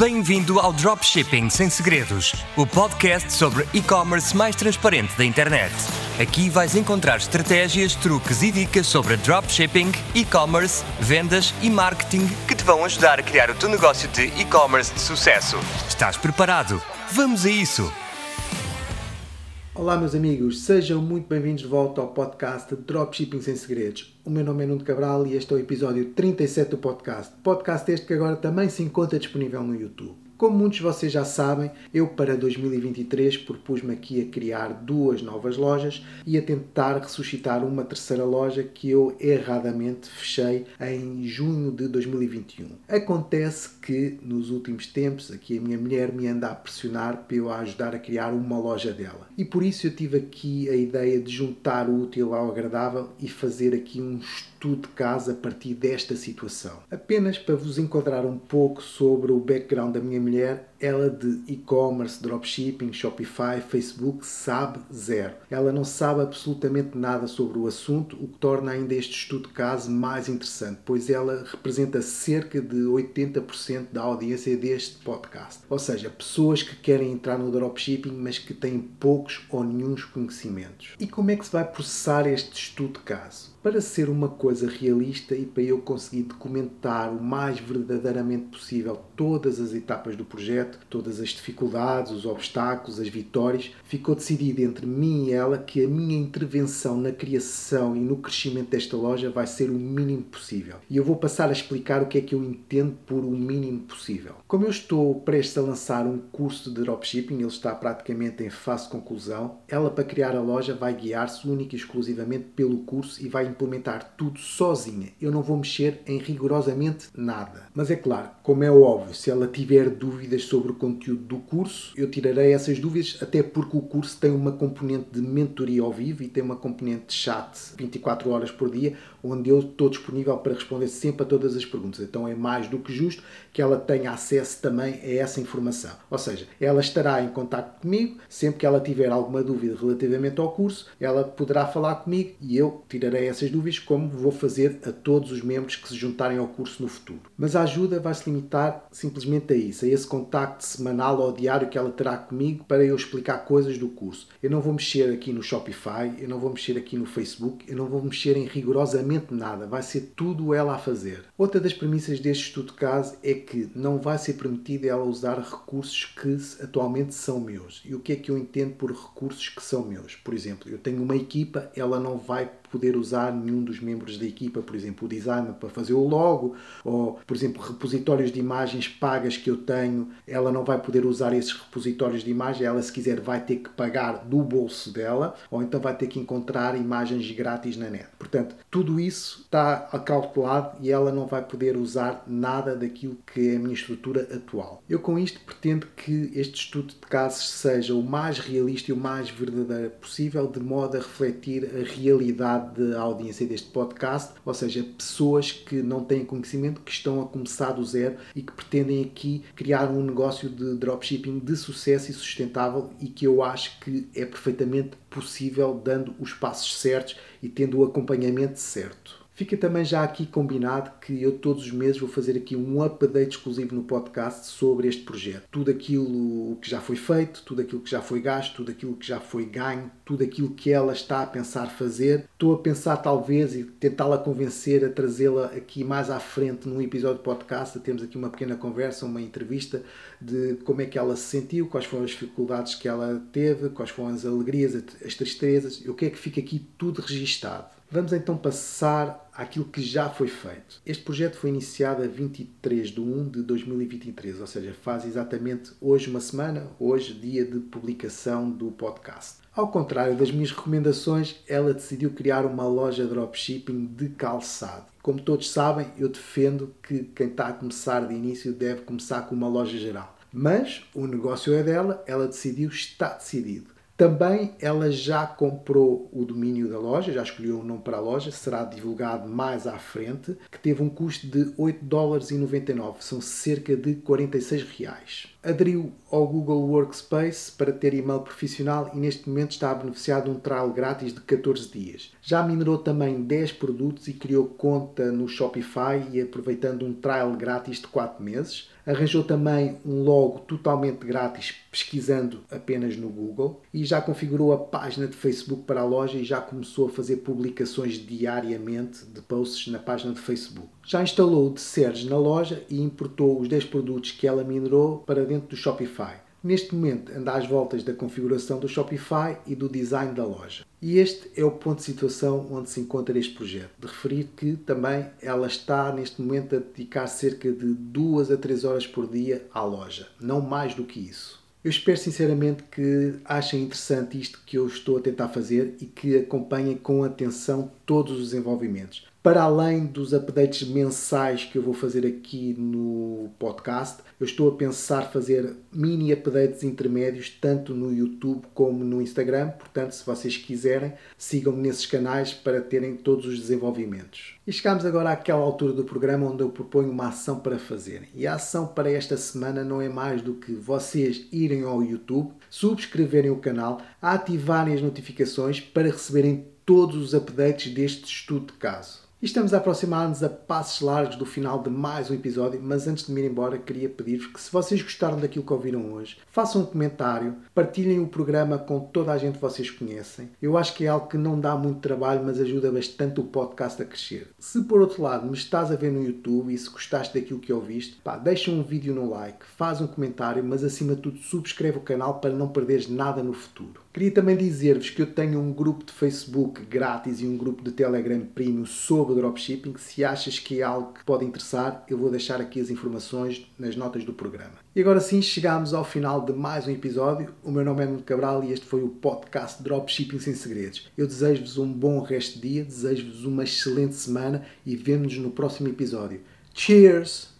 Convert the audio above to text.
Bem-vindo ao Dropshipping Sem Segredos, o podcast sobre e-commerce mais transparente da internet. Aqui vais encontrar estratégias, truques e dicas sobre dropshipping, e-commerce, vendas e marketing que te vão ajudar a criar o teu negócio de e-commerce de sucesso. Estás preparado? Vamos a isso! Olá, meus amigos, sejam muito bem-vindos de volta ao podcast Dropshipping Sem Segredos. O meu nome é Nuno Cabral e este é o episódio 37 do podcast. Podcast este que agora também se encontra disponível no YouTube. Como muitos de vocês já sabem, eu para 2023 propus-me aqui a criar duas novas lojas e a tentar ressuscitar uma terceira loja que eu erradamente fechei em junho de 2021. Acontece que nos últimos tempos aqui a minha mulher me anda a pressionar para eu a ajudar a criar uma loja dela. E por isso eu tive aqui a ideia de juntar o útil ao agradável e fazer aqui um estudo de caso a partir desta situação. Apenas para vos enquadrar um pouco sobre o background da minha mulher mulher, ela de e-commerce, dropshipping, Shopify, Facebook, sabe zero. Ela não sabe absolutamente nada sobre o assunto, o que torna ainda este estudo de caso mais interessante, pois ela representa cerca de 80% da audiência deste podcast. Ou seja, pessoas que querem entrar no dropshipping, mas que têm poucos ou nenhum conhecimentos. E como é que se vai processar este estudo de caso? Para ser uma coisa realista e para eu conseguir documentar o mais verdadeiramente possível todas as etapas do projeto, todas as dificuldades, os obstáculos, as vitórias, ficou decidido entre mim e ela que a minha intervenção na criação e no crescimento desta loja vai ser o mínimo possível. E eu vou passar a explicar o que é que eu entendo por o mínimo possível. Como eu estou prestes a lançar um curso de dropshipping, ele está praticamente em fase de conclusão, ela para criar a loja vai guiar-se única e exclusivamente pelo curso e vai implementar tudo sozinha. Eu não vou mexer em rigorosamente nada. Mas é claro, como é óbvio, se ela tiver dúvidas sobre o conteúdo do curso, eu tirarei essas dúvidas, até porque o curso tem uma componente de mentoria ao vivo e tem uma componente de chat 24 horas por dia, onde eu estou disponível para responder sempre a todas as perguntas. Então é mais do que justo que ela tenha acesso também a essa informação. Ou seja, ela estará em contato comigo, sempre que ela tiver alguma dúvida relativamente ao curso, ela poderá falar comigo e eu tirarei essas dúvidas, como vou fazer a todos os membros que se juntarem ao curso no futuro. Mas a ajuda vai se limitar simplesmente a isso, a esse contacto semanal ou diário que ela terá comigo para eu explicar coisas do curso. Eu não vou mexer aqui no Shopify, eu não vou mexer aqui no Facebook, eu não vou mexer em rigorosamente nada, vai ser tudo ela a fazer. Outra das premissas deste estudo de caso é que não vai ser permitido ela usar recursos que atualmente são meus. E o que é que eu entendo por recursos que são meus? Por exemplo, eu tenho uma equipa, ela não vai poder usar nenhum dos membros da equipa, por exemplo, o designer para fazer o logo, ou, por exemplo, repositórios de imagens pagas que eu tenho, ela não vai poder usar esses repositórios de imagem, ela, se quiser, vai ter que pagar do bolso dela, ou então vai ter que encontrar imagens grátis na net. Portanto, tudo isso está acautelado e ela não vai poder usar nada daquilo que é a minha estrutura atual. Eu, com isto, pretendo que este estudo de casos seja o mais realista e o mais verdadeiro possível, de modo a refletir a realidade da audiência deste podcast, ou seja, pessoas que não têm conhecimento, que estão a começar do zero e que pretendem aqui criar um negócio de dropshipping de sucesso e sustentável e que eu acho que é perfeitamente possível dando os passos certos e tendo o acompanhamento certo. Fica também já aqui combinado que eu todos os meses vou fazer aqui um update exclusivo no podcast sobre este projeto. Tudo aquilo que já foi feito, tudo aquilo que já foi gasto, tudo aquilo que já foi ganho, tudo aquilo que ela está a pensar fazer. Estou a pensar talvez e tentá-la convencer a trazê-la aqui mais à frente num episódio de podcast. Temos aqui uma pequena conversa, uma entrevista de como é que ela se sentiu, quais foram as dificuldades que ela teve, quais foram as alegrias, as tristezas. Eu quero que fique aqui tudo registado. Vamos então passar àquilo que já foi feito. Este projeto foi iniciado a 23 de 1 de 2023, ou seja, faz exatamente hoje uma semana, hoje dia de publicação do podcast. Ao contrário das minhas recomendações, ela decidiu criar uma loja dropshipping de calçado. Como todos sabem, eu defendo que quem está a começar de início deve começar com uma loja geral. Mas o negócio é dela, ela decidiu, está decidido Também ela já comprou o domínio da loja, já escolheu o nome para a loja, será divulgado mais à frente, que teve um custo de 8 dólares e 99, são cerca de 46 reais. Aderiu ao Google Workspace para ter e-mail profissional e neste momento está a beneficiar de um trial grátis de 14 dias. Já minerou também 10 produtos e criou conta no Shopify e aproveitando um trial grátis de 4 meses. Arranjou também um logo totalmente grátis pesquisando apenas no Google e já configurou a página de Facebook para a loja e já começou a fazer publicações diariamente de posts na página de Facebook. Já instalou o de Serge na loja e importou os 10 produtos que ela minerou para dentro do Shopify. Neste momento anda às voltas da configuração do Shopify e do design da loja. E este é o ponto de situação onde se encontra este projeto. De referir que também ela está neste momento a dedicar cerca de 2 a 3 horas por dia à loja, não mais do que isso. Eu espero sinceramente que achem interessante isto que eu estou a tentar fazer e que acompanhem com atenção todos os desenvolvimentos para além dos updates mensais que eu vou fazer aqui no podcast, eu estou a pensar fazer mini updates intermédios tanto no YouTube como no Instagram. Portanto, se vocês quiserem, sigam-me nesses canais para terem todos os desenvolvimentos. E chegamos agora àquela altura do programa onde eu proponho uma ação para fazerem. E a ação para esta semana não é mais do que vocês irem ao YouTube, subscreverem o canal, ativarem as notificações para receberem todos os updates deste estudo de caso. Estamos a aproximar-nos a passos largos do final de mais um episódio, mas antes de me ir embora, queria pedir-vos que, se vocês gostaram daquilo que ouviram hoje, façam um comentário, partilhem o programa com toda a gente que vocês conhecem. Eu acho que é algo que não dá muito trabalho, mas ajuda bastante o podcast a crescer. Se por outro lado me estás a ver no YouTube e se gostaste daquilo que ouviste, pá, deixa um vídeo no like, faz um comentário, mas acima de tudo subscreve o canal para não perderes nada no futuro. Queria também dizer-vos que eu tenho um grupo de Facebook grátis e um grupo de Telegram Premium sobre dropshipping. Se achas que é algo que pode interessar, eu vou deixar aqui as informações nas notas do programa. E agora sim, chegamos ao final de mais um episódio. O meu nome é Nuno Cabral e este foi o podcast Dropshipping Sem Segredos. Eu desejo-vos um bom resto de dia, desejo-vos uma excelente semana e vemo-nos no próximo episódio. Cheers!